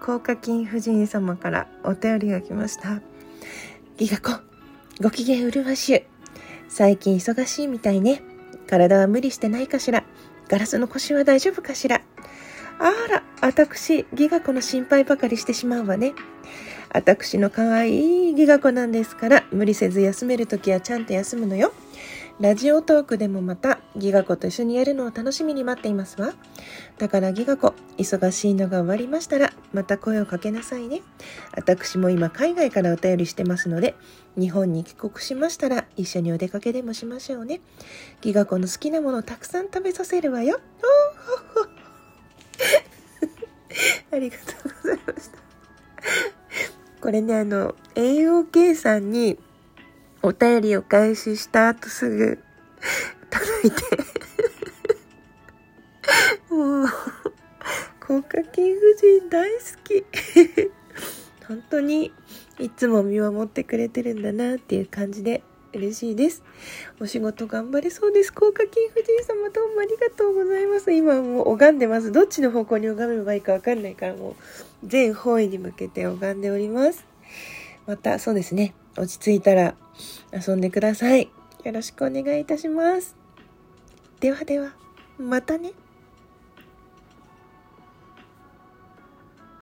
高課金夫人様からお便りが来ました。ギガ子、ご機嫌うるわしゅ。最近忙しいみたいね。体は無理してないかしら。ガラスの腰は大丈夫かしら。あら、私、ギガ子の心配ばかりしてしまうわね。私の可愛いギガ子なんですから、無理せず休めるときはちゃんと休むのよ。ラジオトークでもまたギガ子と一緒にやるのを楽しみに待っていますわ。だからギガ子、忙しいのが終わりましたら、また声をかけなさいね。私も今海外からお便りしてますので、日本に帰国しましたら一緒にお出かけでもしましょうね。ギガ子の好きなものをたくさん食べさせるわよ。ありがとうございました。これね、あの、AOK さんにお便りを開始した後すぐ届いて。もう、高課金夫人大好き。本当にいつも見守ってくれてるんだなっていう感じで。嬉しいです。お仕事頑張れそうです。高課金夫人様どうもありがとうございます。今もう拝んでます。どっちの方向に拝めばいいかわかんないからもう全方位に向けて拝んでおります。またそうですね。落ち着いたら遊んでください。よろしくお願いいたします。ではでは、またね。